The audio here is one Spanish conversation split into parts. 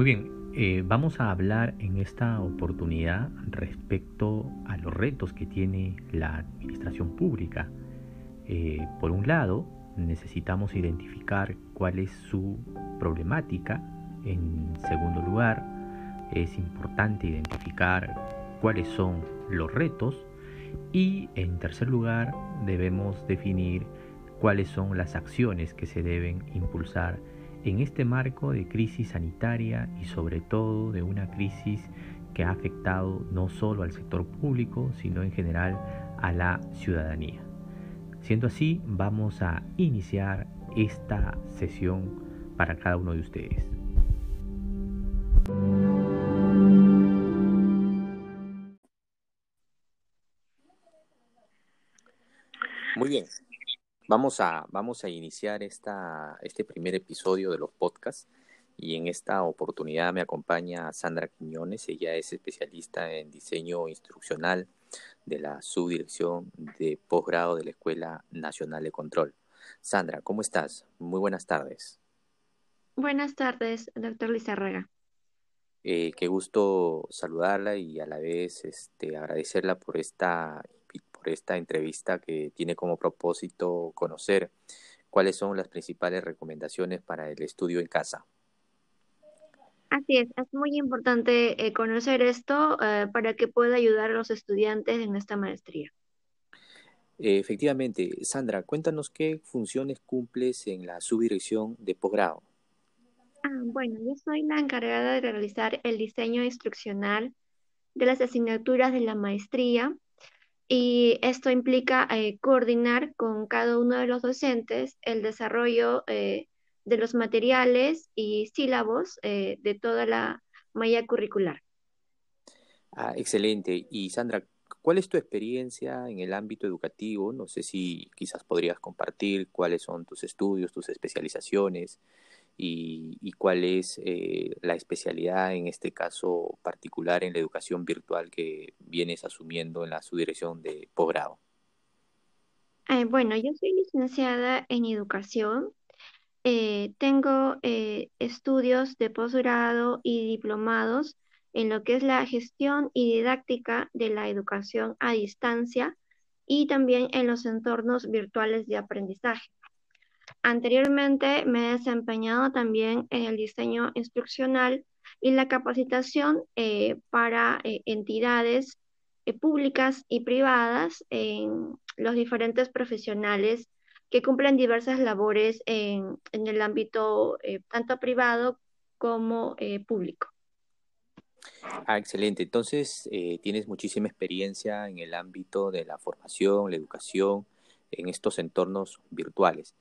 Muy bien, eh, vamos a hablar en esta oportunidad respecto a los retos que tiene la administración pública. Eh, por un lado, necesitamos identificar cuál es su problemática. En segundo lugar, es importante identificar cuáles son los retos. Y en tercer lugar, debemos definir cuáles son las acciones que se deben impulsar en este marco de crisis sanitaria y sobre todo de una crisis que ha afectado no solo al sector público, sino en general a la ciudadanía. Siendo así, vamos a iniciar esta sesión para cada uno de ustedes. Muy bien, Vamos a, vamos a iniciar esta, este primer episodio de los podcasts y en esta oportunidad me acompaña Sandra Quiñones. Ella es especialista en diseño instruccional de la subdirección de posgrado de la Escuela Nacional de Control. Sandra, ¿cómo estás? Muy buenas tardes. Buenas tardes, doctor Lizarraga. Eh, qué gusto saludarla y a la vez este, agradecerla por esta por esta entrevista que tiene como propósito conocer cuáles son las principales recomendaciones para el estudio en casa. Así es, es muy importante eh, conocer esto eh, para que pueda ayudar a los estudiantes en esta maestría. Efectivamente, Sandra, cuéntanos qué funciones cumples en la subdirección de posgrado. Ah, bueno, yo soy la encargada de realizar el diseño instruccional de las asignaturas de la maestría y esto implica eh, coordinar con cada uno de los docentes el desarrollo eh, de los materiales y sílabos eh, de toda la malla curricular. Ah, excelente. Y Sandra, ¿cuál es tu experiencia en el ámbito educativo? No sé si quizás podrías compartir cuáles son tus estudios, tus especializaciones y, cuál es eh, la especialidad en este caso particular en la educación virtual que vienes asumiendo en la subdirección de posgrado. Eh, bueno, yo soy licenciada en educación. Eh, tengo estudios de posgrado y diplomados en lo que es la gestión y didáctica de la educación a distancia y también en los entornos virtuales de aprendizaje. Anteriormente me he desempeñado también en el diseño instruccional y la capacitación eh, para eh, entidades eh, públicas y privadas en los diferentes profesionales que cumplen diversas labores en, en el ámbito tanto privado como público. Ah, excelente. Entonces, tienes muchísima experiencia en el ámbito de la formación, la educación, en estos entornos virtuales.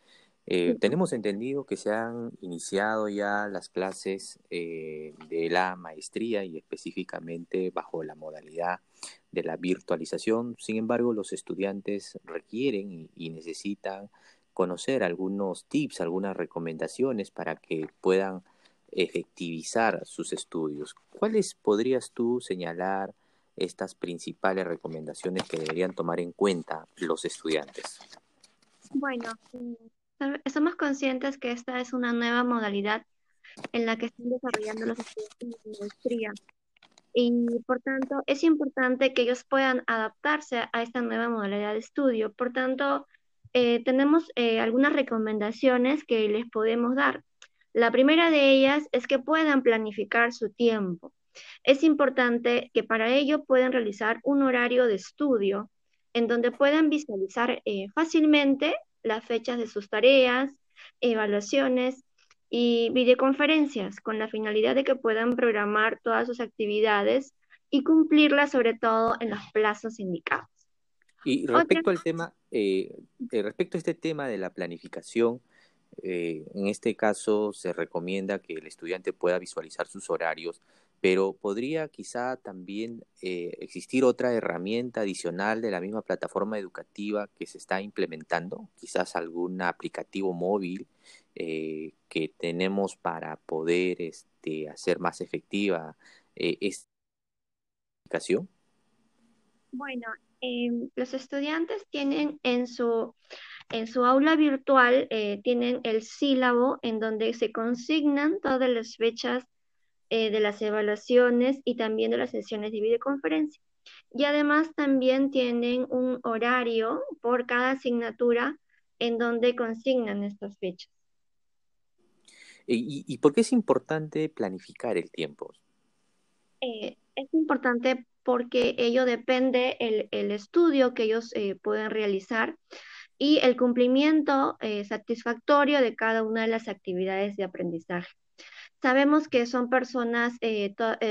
Eh, tenemos entendido que se han iniciado ya las clases eh, de la maestría y específicamente bajo la modalidad de la virtualización. Sin embargo, los estudiantes requieren y, necesitan conocer algunos tips, algunas recomendaciones para que puedan efectivizar sus estudios. ¿Cuáles podrías tú señalar estas principales recomendaciones que deberían tomar en cuenta los estudiantes? Bueno, Estamos conscientes que esta es una nueva modalidad en la que están desarrollando los estudiantes de maestría y por tanto es importante que ellos puedan adaptarse a esta nueva modalidad de estudio. Por tanto, eh, tenemos eh, algunas recomendaciones que les podemos dar. La primera de ellas es que puedan planificar su tiempo. Es importante que para ello puedan realizar un horario de estudio en donde puedan visualizar eh, fácilmente las fechas de sus tareas, evaluaciones y videoconferencias con la finalidad de que puedan programar todas sus actividades y cumplirlas sobre todo en los plazos indicados. Y respecto al tema, eh, eh, respecto a este tema de la planificación, eh, en este caso se recomienda que el estudiante pueda visualizar sus horarios pero podría quizá también eh, existir otra herramienta adicional de la misma plataforma educativa que se está implementando, quizás algún aplicativo móvil eh, que tenemos para poder este, hacer más efectiva esta aplicación. Bueno, em, los estudiantes tienen en su en su aula virtual tienen el sílabo en donde se consignan todas las fechas eh, de las evaluaciones y también de las sesiones de videoconferencia. Y además también tienen un horario por cada asignatura en donde consignan estas fechas. ¿Y, por qué es importante planificar el tiempo? Eh, es importante porque ello depende el, el estudio que ellos eh, pueden realizar y el cumplimiento eh, satisfactorio de cada una de las actividades de aprendizaje. Sabemos que son personas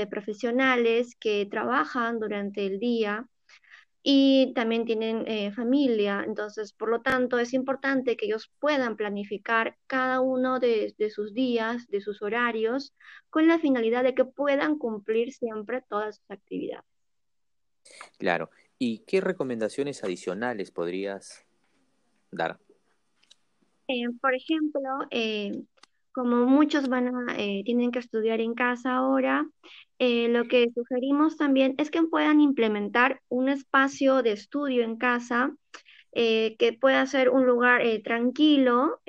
profesionales que trabajan durante el día, y también tienen eh, familia. Entonces, por lo tanto, es importante que ellos puedan planificar cada uno de, sus días, de sus horarios, con la finalidad de que puedan cumplir siempre todas sus actividades. Claro. ¿Y qué recomendaciones adicionales podrías dar? Eh, por ejemplo, eh, como muchos van a, tienen que estudiar en casa ahora, eh, lo que sugerimos también es que puedan implementar un espacio de estudio en casa eh, que pueda ser un lugar eh, tranquilo,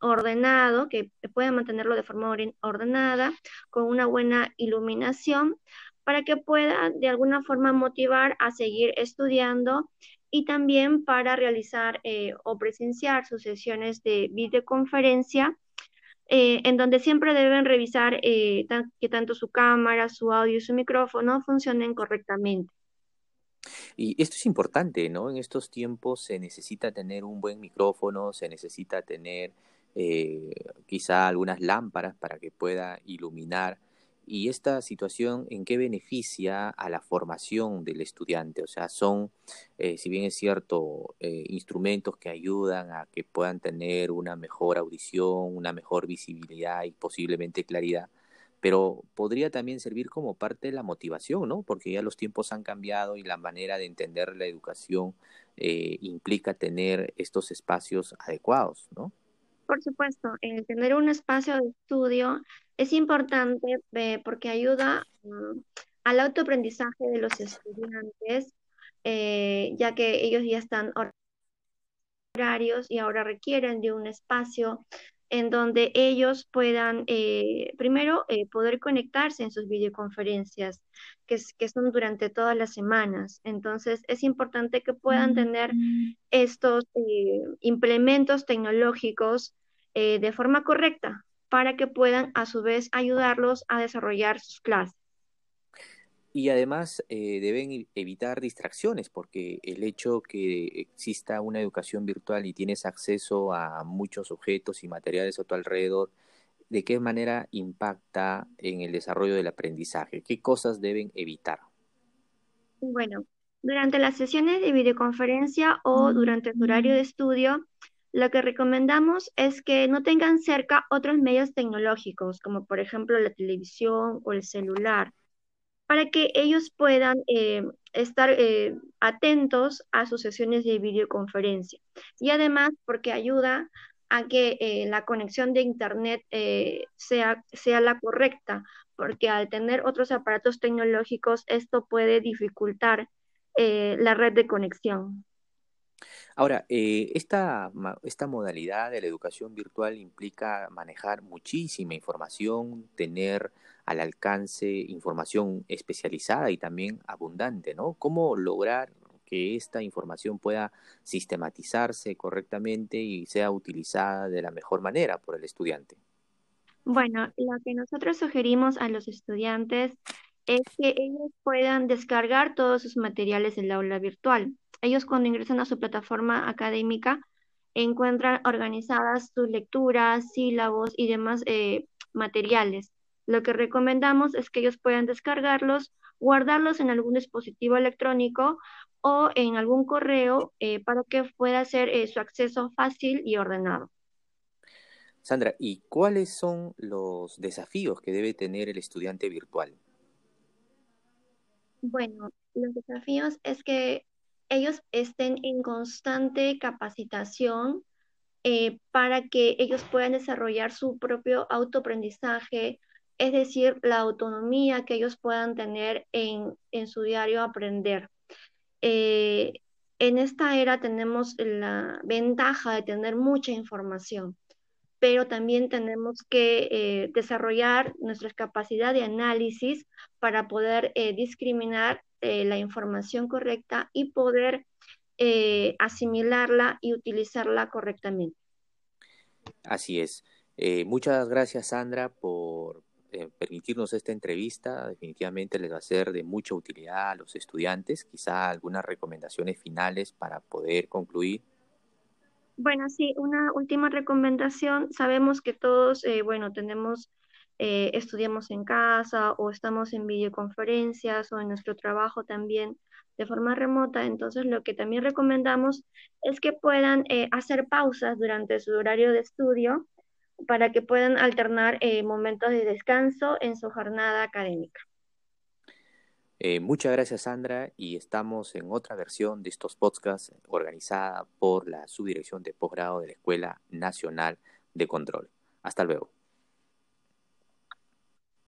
ordenado, que puedan mantenerlo de forma ordenada, con una buena iluminación, para que puedan de alguna forma motivar a seguir estudiando y también para realizar o presenciar sus sesiones de videoconferencia eh, en donde siempre deben revisar eh, que tanto su cámara, su audio y su micrófono funcionen correctamente. Y esto es importante, ¿no? En estos tiempos se necesita tener un buen micrófono, se necesita tener eh, quizá algunas lámparas para que pueda iluminar ¿Y esta situación en qué beneficia a la formación del estudiante? O sea, son, eh, si bien es cierto, eh, instrumentos que ayudan a que puedan tener una mejor audición, una mejor visibilidad y posiblemente claridad, pero podría también servir como parte de la motivación, ¿no? Porque ya los tiempos han cambiado y la manera de entender la educación eh, implica tener estos espacios adecuados, ¿no? Por supuesto, el tener un espacio de estudio es importante eh, porque ayuda mm, al autoaprendizaje de los estudiantes, eh, ya que ellos ya están horarios y ahora requieren de un espacio en donde ellos puedan, eh, primero, poder conectarse en sus videoconferencias, que, que, son durante todas las semanas. Entonces, es importante que puedan tener estos implementos tecnológicos de forma correcta, para que puedan a su vez ayudarlos a desarrollar sus clases. Y además eh, deben evitar distracciones, porque el hecho que exista una educación virtual y tienes acceso a muchos objetos y materiales a tu alrededor, ¿de qué manera impacta en el desarrollo del aprendizaje? ¿Qué cosas deben evitar? Bueno, durante las sesiones de videoconferencia o durante el horario de estudio, lo que recomendamos es que no tengan cerca otros medios tecnológicos, como por ejemplo la televisión o el celular, para que ellos puedan eh, estar eh, atentos a sus sesiones de videoconferencia. Y además porque ayuda a que eh, la conexión de Internet sea, sea la correcta, porque al tener otros aparatos tecnológicos esto puede dificultar la red de conexión. Ahora, eh, esta, esta modalidad de la educación virtual implica manejar muchísima información, tener al alcance información especializada y también abundante, ¿no? ¿Cómo lograr que esta información pueda sistematizarse correctamente y sea utilizada de la mejor manera por el estudiante? Bueno, lo que nosotros sugerimos a los estudiantes es que ellos puedan descargar todos sus materiales del aula virtual ellos cuando ingresan a su plataforma académica encuentran organizadas sus lecturas, sílabos y demás eh, materiales. Lo que recomendamos es que ellos puedan descargarlos, guardarlos en algún dispositivo electrónico o en algún correo eh, para que pueda ser eh, su acceso fácil y ordenado. Sandra, ¿y cuáles son los desafíos que debe tener el estudiante virtual? Bueno, los desafíos es que ellos estén en constante capacitación eh, para que ellos puedan desarrollar su propio autoaprendizaje, es decir, la autonomía que ellos puedan tener en, su diario aprender. Eh, en esta era tenemos la ventaja de tener mucha información. pero también tenemos que eh, desarrollar nuestra capacidad de análisis para poder discriminar eh, la información correcta y poder asimilarla y utilizarla correctamente. Así es. muchas gracias, Sandra, por permitirnos esta entrevista. Definitivamente les va a ser de mucha utilidad a los estudiantes. Quizá algunas recomendaciones finales para poder concluir. Bueno, sí, una última recomendación. Sabemos que todos, eh, bueno, tenemos, eh, estudiamos en casa o estamos en videoconferencias o en nuestro trabajo también de forma remota. Entonces, lo que también recomendamos es que puedan eh, hacer pausas durante su horario de estudio para que puedan alternar momentos de descanso en su jornada académica. Eh, muchas gracias Sandra y estamos en otra versión de estos podcasts organizada por la Subdirección de Posgrado de la Escuela Nacional de Control. Hasta luego.